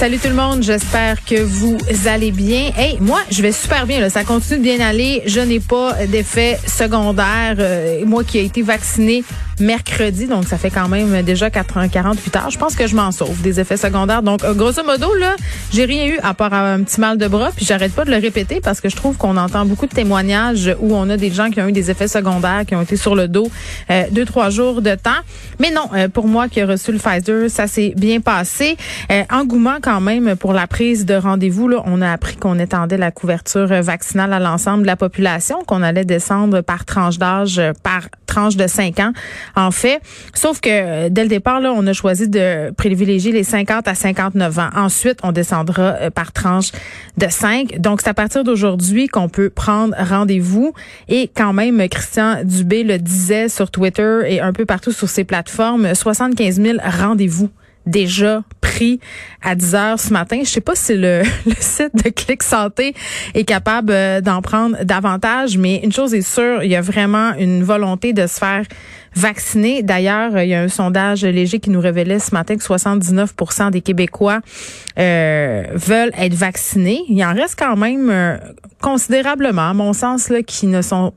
Salut tout le monde, j'espère que vous allez bien. Hey, moi, je vais super bien. Là. Ça continue de bien aller. Je n'ai pas d'effet secondaire. Euh, moi qui ai été vacciné mercredi, donc ça fait quand même déjà 48 heures. Je pense que je m'en sauve des effets secondaires. Donc, euh, grosso modo, là, j'ai rien eu à part un petit mal de bras. Puis j'arrête pas de le répéter parce que je trouve qu'on entend beaucoup de témoignages où on a des gens qui ont eu des effets secondaires, qui ont été sur le dos euh, deux, trois jours de temps. Mais non, pour moi qui ai reçu le Pfizer, ça s'est bien passé. engouement quand même pour la prise de rendez-vous. On a appris qu'on étendait la couverture vaccinale à l'ensemble de la population, qu'on allait descendre par tranche d'âge, par tranche de 5 ans, en fait. Sauf que dès le départ, on a choisi de privilégier les 50 à 59 ans. Ensuite, on descendra euh, par tranche de 5. Donc, c'est à partir d'aujourd'hui qu'on peut prendre rendez-vous. Et quand même, Christian Dubé le disait sur Twitter et un peu partout sur ses plateformes, 75 000 rendez-vous déjà pris à 10 heures ce matin. Je sais pas si le, site de Clic Santé est capable euh, d'en prendre davantage, mais une chose est sûre, il y a vraiment une volonté de se faire vacciner. D'ailleurs, il y a un sondage léger qui nous révélait ce matin que 79% des Québécois euh, veulent être vaccinés. Il en reste quand même euh, considérablement, à mon sens, là, qui ne sont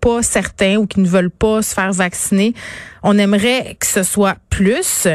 pas certains ou qui ne veulent pas se faire vacciner. On aimerait que ce soit plus.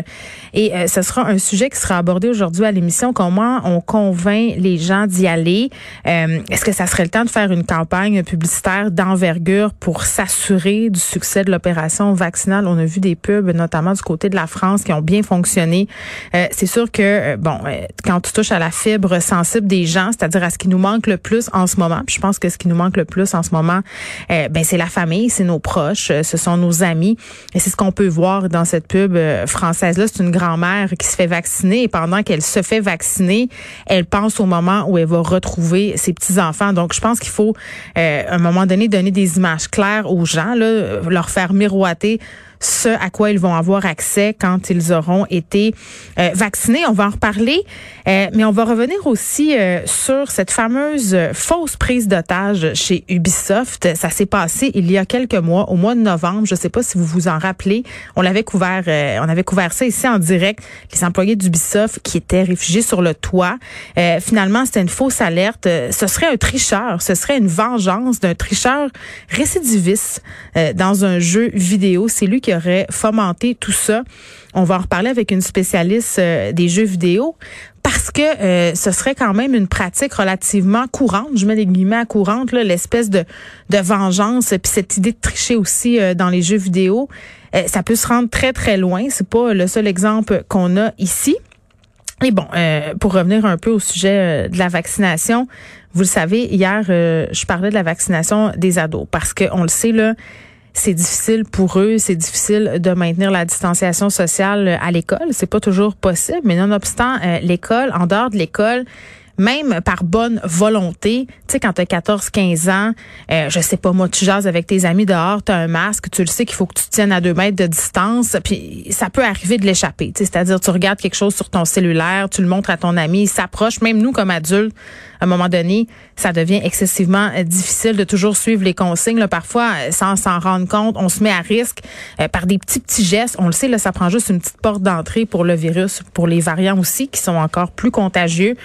Et euh, ce sera un sujet qui sera abordé aujourd'hui à l'émission. Comment on convainc les gens d'y aller? Euh, est-ce que ça serait le temps de faire une campagne publicitaire d'envergure pour s'assurer du succès de l'opération vaccinale? On a vu des pubs, notamment du côté de la France, qui ont bien fonctionné. Euh, c'est sûr que, bon, quand tu touches à la fibre sensible des gens, c'est-à-dire à ce qui nous manque le plus en ce moment, puis je pense que ce qui nous manque le plus en ce moment, ben c'est la famille, c'est nos proches, ce sont nos amis. Ce qu'on peut voir dans cette pub française-là. C'est une grand-mère qui se fait vacciner et pendant qu'elle se fait vacciner, elle pense au moment où elle va retrouver ses petits-enfants. Donc, je pense qu'il faut, euh, à un moment donné, donner des images claires aux gens, là, leur faire miroiter ce à quoi ils vont avoir accès quand ils auront été euh, vaccinés. On va en reparler, euh, mais on va revenir aussi euh, sur cette fameuse fausse prise d'otage chez Ubisoft. Ça s'est passé il y a quelques mois, au mois de novembre. Je ne sais pas si vous vous en rappelez. On l'avait couvert, on avait couvert ça ici en direct. Les employés d'Ubisoft qui étaient réfugiés sur le toit. finalement, c'était une fausse alerte. Ce serait un tricheur. Ce serait une vengeance d'un tricheur récidiviste dans un jeu vidéo. C'est lui qui aurait fomenté tout ça. On va en reparler avec une spécialiste euh, des jeux vidéo parce que euh, ce serait quand même une pratique relativement courante, je mets des guillemets à courante, l'espèce de, de vengeance, puis cette idée de tricher aussi euh, dans les jeux vidéo, ça peut se rendre très très loin. C'est pas le seul exemple qu'on a ici. Et bon, pour revenir un peu au sujet de la vaccination, vous le savez, hier, je parlais de la vaccination des ados parce qu'on le sait là c'est difficile pour eux, c'est difficile de maintenir la distanciation sociale à l'école. C'est pas toujours possible, mais nonobstant euh, l'école, en dehors de l'école, même par bonne volonté, tu sais, quand tu as 14, 15 ans, euh, je sais pas, moi, tu jases avec tes amis dehors, tu as un masque, tu le sais qu'il faut que tu tiennes à deux mètres de distance, puis ça peut arriver de l'échapper. C'est-à-dire, tu regardes quelque chose sur ton cellulaire, tu le montres à ton ami, il s'approche, même nous comme adultes, à un moment donné, ça devient excessivement euh, difficile de toujours suivre les consignes. Là, parfois, euh, sans s'en rendre compte, on se met à risque par des petits petits gestes. On le sait, là, ça prend juste une petite porte d'entrée pour le virus, pour les variants aussi, qui sont encore plus contagieux.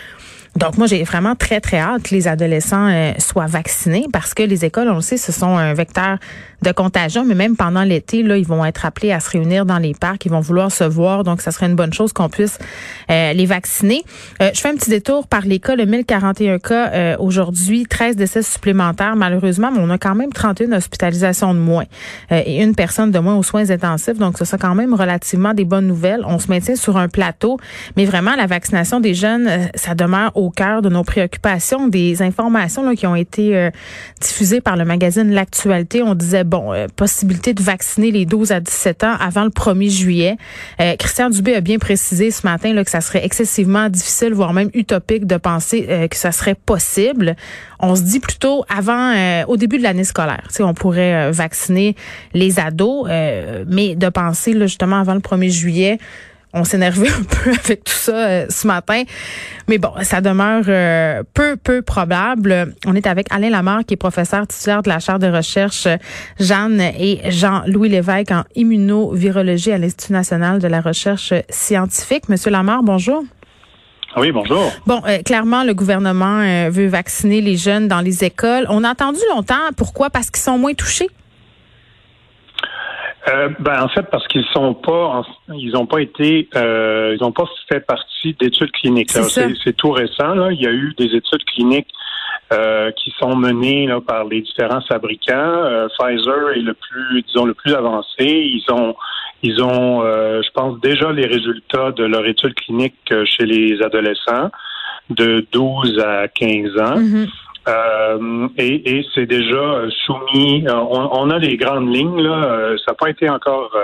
Donc moi, j'ai vraiment très, très hâte que les adolescents euh, soient vaccinés parce que les écoles, on le sait, ce sont un vecteur de contagion, mais même pendant l'été, là, ils vont être appelés à se réunir dans les parcs, ils vont vouloir se voir, donc ça serait une bonne chose qu'on puisse euh, les vacciner. Euh, je fais un petit détour par les cas, le 1041 cas aujourd'hui, 13 décès supplémentaires malheureusement, mais on a quand même 31 hospitalisations de moins et une personne de moins aux soins intensifs, donc ce sont quand même relativement des bonnes nouvelles. On se maintient sur un plateau, mais vraiment la vaccination des jeunes, ça demeure au cœur de nos préoccupations. Des informations là, qui ont été euh, diffusées par le magazine L'actualité. On disait, bon, euh, possibilité de vacciner les 12 à 17 ans avant le 1er juillet. Euh, Christian Dubé a bien précisé ce matin là, que ça serait excessivement difficile, voire même utopique de penser que ça serait possible. On se dit plutôt avant, au début de l'année scolaire, on pourrait vacciner les ados, mais de penser là, justement avant le 1er juillet, on s'est énervé un peu avec tout ça euh, ce matin. Mais bon, ça demeure euh, peu, peu probable. On est avec Alain Lamarre, qui est professeur titulaire de la chaire de recherche Jeanne et Jean-Louis Lévesque en immunovirologie à l'Institut national de la recherche scientifique. Monsieur Lamarre, bonjour. Oui, bonjour. Bon, euh, clairement, le gouvernement veut vacciner les jeunes dans les écoles. On a entendu longtemps. Pourquoi? Parce qu'ils sont moins touchés? Euh, ben, en fait, parce qu'ils sont pas, ils n'ont pas été, euh, ils n'ont pas fait partie d'études cliniques. C'est tout récent. Là. Il y a eu des études cliniques euh, qui sont menées là, par les différents fabricants. Euh, Pfizer est le plus, disons, le plus avancé. Ils ont, ils ont, euh, je pense déjà les résultats de leur étude clinique chez les adolescents de 12 à 15 ans. Mm-hmm. Euh, et, et c'est déjà soumis. Euh, on, a les grandes lignes là. Euh, ça n'a pas été encore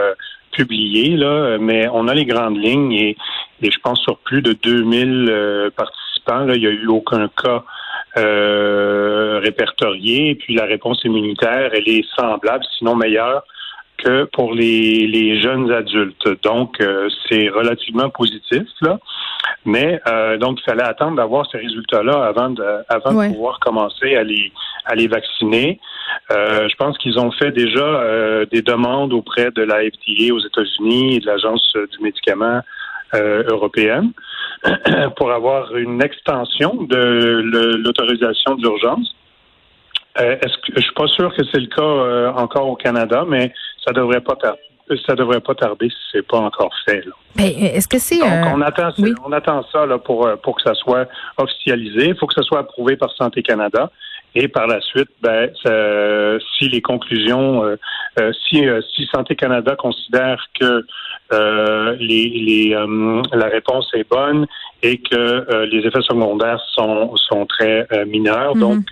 publié là, mais on a les grandes lignes et, et je pense sur plus de 2000 participants là, il n'y a eu aucun cas répertorié. Et puis la réponse immunitaire, elle est semblable, sinon meilleure que pour les, les jeunes adultes. Donc, c'est relativement positif. Là. Mais euh, donc, il fallait attendre d'avoir ces résultats-là avant de, avant de pouvoir commencer à les, à les vacciner. Euh, je pense qu'ils ont fait déjà euh, des demandes auprès de la FDA aux États-Unis et de l'Agence du médicament européenne pour avoir une extension de l'autorisation d'urgence. Est-ce que je suis pas sûr que c'est le cas encore au Canada, mais ça devrait pas tarder ça devrait pas tarder si c'est pas encore fait. Ben, est-ce que c'est Donc euh, on attend on attend ça là, pour euh, pour que ça soit officialisé. Il faut que ça soit approuvé par Santé Canada. Et par la suite, ben, si les conclusions, euh, si, euh, si Santé Canada considère que les, les la réponse est bonne et que les effets secondaires sont, sont très mineurs, mhm. donc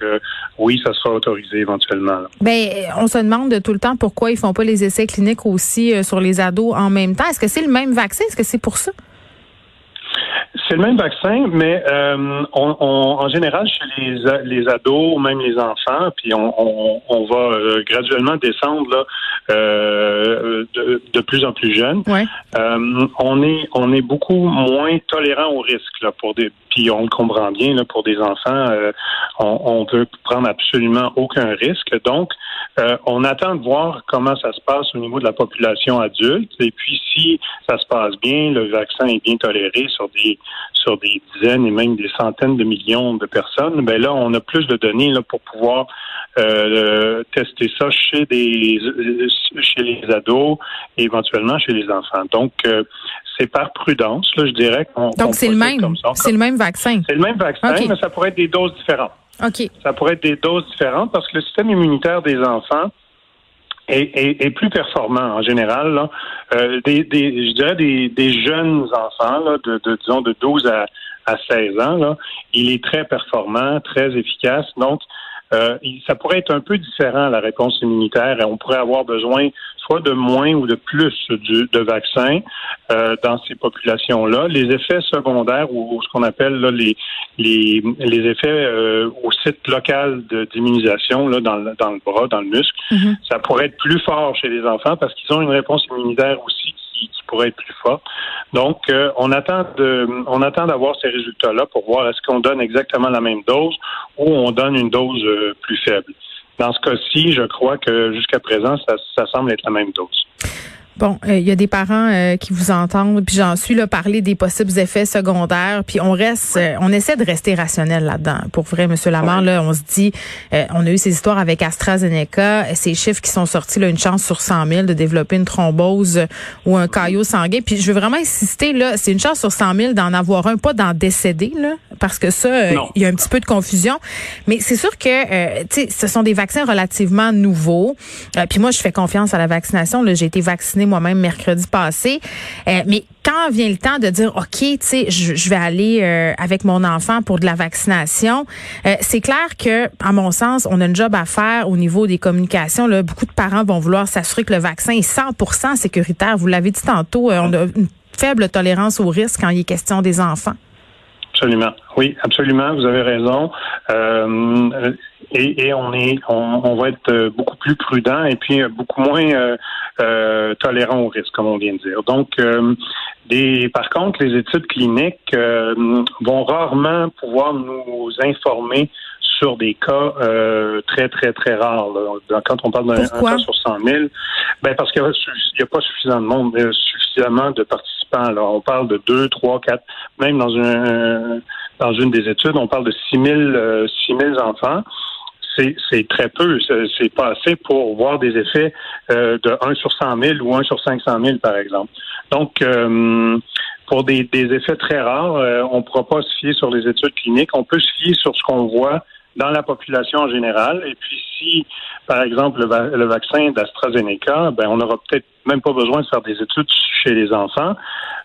oui, ça sera autorisé éventuellement. Ben, on se demande tout le temps pourquoi ils font pas les essais cliniques aussi sur les ados en même temps. Est-ce que c'est le même vaccin? Est-ce que c'est pour ça? C'est le même vaccin, mais euh, on, en général, chez les, les ados, même les enfants, puis on, on, va euh, graduellement descendre là, euh, de, de, plus en plus jeune. on est on est beaucoup moins tolérant au risque là, pour des puis on le comprend bien là, pour des enfants, on, on peut prendre absolument aucun risque. Donc, on attend de voir comment ça se passe au niveau de la population adulte. Et puis, si ça se passe bien, le vaccin est bien toléré sur des sur des dizaines et même des centaines de millions de personnes, ben là, on a plus de données là, pour pouvoir euh, tester ça chez des chez les ados et éventuellement chez les enfants. Donc, euh, c'est par prudence, là, je dirais. Donc, c'est le même. C'est le même vaccin. C'est le même vaccin, mais ça pourrait être des doses différentes. OK. Ça pourrait être des doses différentes parce que le système immunitaire des enfants est, plus performant en général. Là. Euh, des, des, je dirais des, des jeunes enfants là, de, de, disons de 12 à, à 16 ans, là, il est très performant, très efficace. Donc, euh, ça pourrait être un peu différent la réponse immunitaire. On pourrait avoir besoin soit de moins ou de plus de vaccins euh, dans ces populations-là. Les effets secondaires ou, ce qu'on appelle là, les, les, les effets euh, au site local d'immunisation là, dans, le, dans le bras, dans le muscle, mm-hmm. ça pourrait être plus fort chez les enfants parce qu'ils ont une réponse immunitaire aussi qui, pourrait être plus forte. Donc, euh, on attend d'avoir ces résultats-là pour voir est-ce qu'on donne exactement la même dose ou on donne une dose plus faible. Dans ce cas-ci, je crois que jusqu'à présent, ça semble être la même dose. Bon, il euh, y a des parents euh, qui vous entendent, puis j'en suis là parler des possibles effets secondaires, puis on reste, euh, on essaie de rester rationnel là-dedans. Pour vrai, Monsieur Lamar, là, on se dit, on a eu ces histoires avec AstraZeneca, ces chiffres qui sont sortis, là, une chance sur 100 000 de développer une thrombose ou un caillot sanguin. Puis je veux vraiment insister là, c'est une chance sur 100 000 d'en avoir un, pas d'en décéder là, parce que ça, il y a un petit peu de confusion. Mais c'est sûr que, tu sais, ce sont des vaccins relativement nouveaux. puis moi, je fais confiance à la vaccination. J'ai été vaccinée moi-même mercredi passé. Euh, mais quand vient le temps de dire, OK, tu sais, je, vais aller euh, avec mon enfant pour de la vaccination, euh, c'est clair que, à mon sens, on a un job à faire au niveau des communications. Là. Beaucoup de parents vont vouloir s'assurer que le vaccin est 100 sécuritaire. Vous l'avez dit tantôt, on a une faible tolérance au risque quand il est question des enfants. Absolument. Oui, absolument. Vous avez raison. Et, on est, on, va être beaucoup plus prudent et puis beaucoup moins euh, tolérant au risque, comme on vient de dire. Donc, euh, des, par contre, les études cliniques vont rarement pouvoir nous informer sur des cas très, très, très rares. Là. Quand on parle d'un cas sur 100 000, ben parce qu'il n'y a, pas suffisamment de monde, suffisamment de participants. Là. On parle de 2, 3, 4, même dans un dans une des études, on parle de 6 000, 6 000 enfants c'est très peu. C'est pas assez pour voir des effets euh, de 1 sur 100 000 ou 1 sur 500 000, par exemple. Donc, euh, pour des, effets très rares, euh, on ne pourra pas se fier sur les études cliniques. On peut se fier sur ce qu'on voit dans la population en général. Et puis, si, par exemple, le, vaccin d'AstraZeneca, ben, on n'aura peut-être même pas besoin de faire des études chez les enfants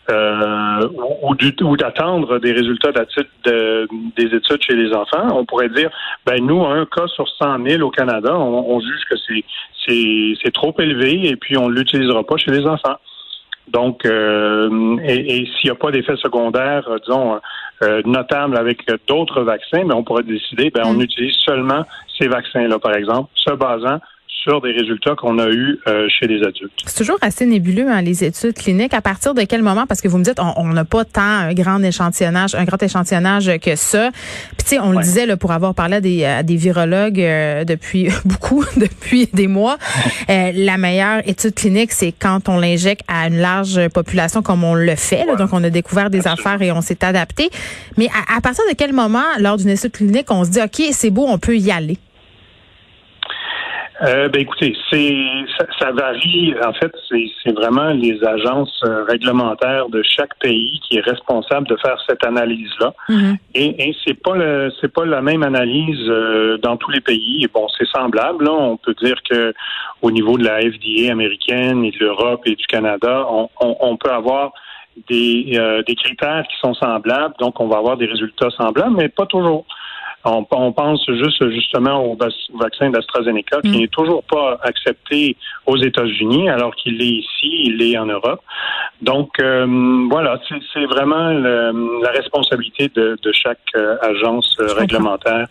euh, ou, ou d'attendre des résultats de, des études chez les enfants. On pourrait dire, ben nous, un cas sur 100 000 au Canada, on, juge que c'est trop élevé et puis on ne l'utilisera pas chez les enfants. Donc, euh, et, s'il n'y a pas d'effet secondaire, euh, disons, euh, notable avec d'autres vaccins, mais on pourrait décider, ben, on mm. utilise seulement ces vaccins-là, par exemple, se basant sur des résultats qu'on a eus euh, chez les adultes. C'est toujours assez nébuleux, hein, les études cliniques. À partir de quel moment, parce que vous me dites, on n'a pas tant un grand échantillonnage, un grand échantillonnage que ça. Puis tu sais, on le disait là, pour avoir parlé à des, à des virologues euh, depuis beaucoup, depuis des mois, euh, la meilleure étude clinique, c'est quand on l'injecte à une large population comme on le fait. donc, on a découvert des affaires et on s'est adapté. Mais à, à partir de quel moment, lors d'une étude clinique, on se dit, OK, c'est beau, on peut y aller? Euh, ben écoutez, c'est ça, varie. En fait, c'est vraiment les agences euh, réglementaires de chaque pays qui est responsable de faire cette analyse-là. Mm-hmm. Et, et c'est pas le, c'est pas la même analyse euh, dans tous les pays. Bon, c'est semblable. Là. On peut dire que au niveau de la FDA américaine et de l'Europe et du Canada, on, on, on peut avoir des, euh, des critères qui sont semblables. Donc, on va avoir des résultats semblables, mais pas toujours. On, pense juste justement au vaccin d'AstraZeneca qui mm. n'est toujours pas accepté aux États-Unis alors qu'il est ici, il est en Europe. Donc euh, voilà, c'est vraiment la responsabilité de, chaque euh, agence euh, réglementaire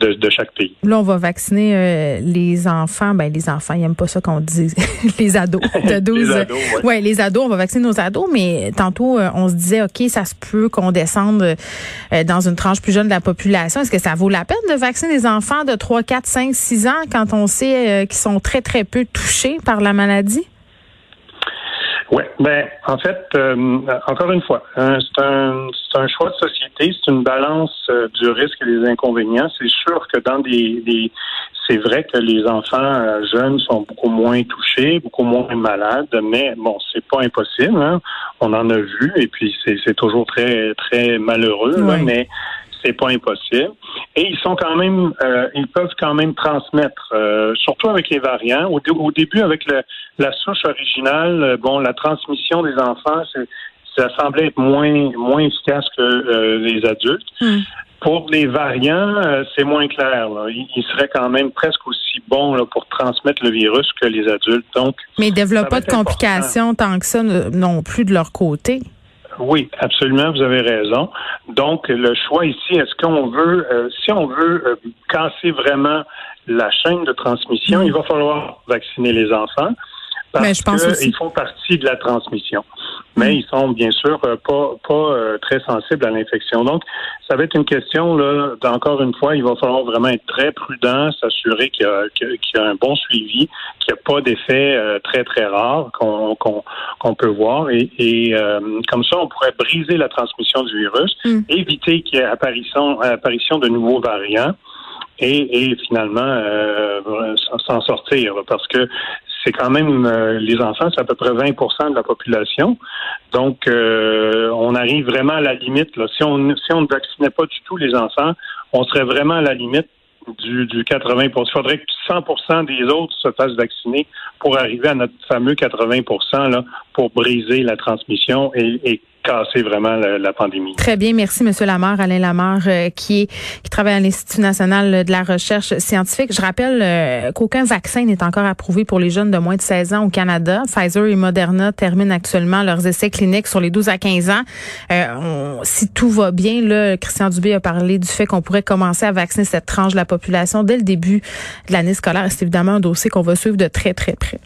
de, chaque pays. Là, on va vacciner euh, les enfants. Ben, les enfants, ils n'aiment pas ça qu'on dise. les ados de 12. les ados, ouais. les ados, on va vacciner nos ados, mais tantôt, euh, on se disait, OK, ça se peut qu'on descende euh, dans une tranche plus jeune de la population. Est-ce que ça vaut la peine de vacciner les enfants de 3, 4, 5, 6 ans quand on sait qu'ils sont très, très peu touchés par la maladie? Oui, ben en fait, euh, encore une fois, hein, c'est un, un, choix de société, c'est une balance euh, du risque et des inconvénients. C'est sûr que dans des, des c'est vrai que les enfants euh, jeunes sont beaucoup moins touchés, beaucoup moins malades, mais bon, c'est pas impossible. Hein. On en a vu, et puis c'est toujours très très malheureux, mais c'est pas impossible. Et ils sont quand même, euh, ils peuvent quand même transmettre, euh, surtout avec les variants. Au, au début, avec le, la souche originale, euh, bon, la transmission des enfants, ça semblait être moins moins efficace que les adultes. Hmm. Pour les variants, c'est moins clair. Là. Ils, seraient quand même presque aussi bons là, pour transmettre le virus que les adultes. Donc, mais ils développent pas de complications tant que ça non plus de leur côté. Oui, absolument, vous avez raison. Donc, le choix ici, est-ce qu'on veut, euh, si on veut euh, casser vraiment la chaîne de transmission, il va falloir vacciner les enfants parce qu'ils font partie de la transmission. Mais ils sont bien sûr euh, pas pas euh, très sensibles à l'infection. Donc, ça va être une question là. Encore une fois, il va falloir vraiment être très prudent, s'assurer qu'il y, a un bon suivi, qu'il n'y a pas d'effets euh, très très rares qu'on peut voir. Et, et comme ça, on pourrait briser la transmission du virus, mm. éviter qu'il y ait apparition apparition de nouveaux variants. Et, finalement euh, s'en sortir parce que c'est quand même euh, les enfants, c'est à peu près 20% de la population. Donc, euh, on arrive vraiment à la limite. Si on si on ne vaccinait pas du tout les enfants, on serait vraiment à la limite du, du 80% Il faudrait que 100% des autres se fassent vacciner pour arriver à notre fameux 80 là, pour briser la transmission et, et casser vraiment la, pandémie. Très bien, merci Monsieur Lamar, Alain Lamar, euh, qui est qui travaille à l'Institut national de la recherche scientifique. Je rappelle euh, qu'aucun vaccin n'est encore approuvé pour les jeunes de moins de 16 ans au Canada. Pfizer et Moderna terminent actuellement leurs essais cliniques sur les 12 à 15 ans. Euh, si tout va bien, là, Christian Dubé a parlé du fait qu'on pourrait commencer à vacciner cette tranche de la population dès le début de l'année scolaire. C'est évidemment un dossier qu'on va suivre de très très près.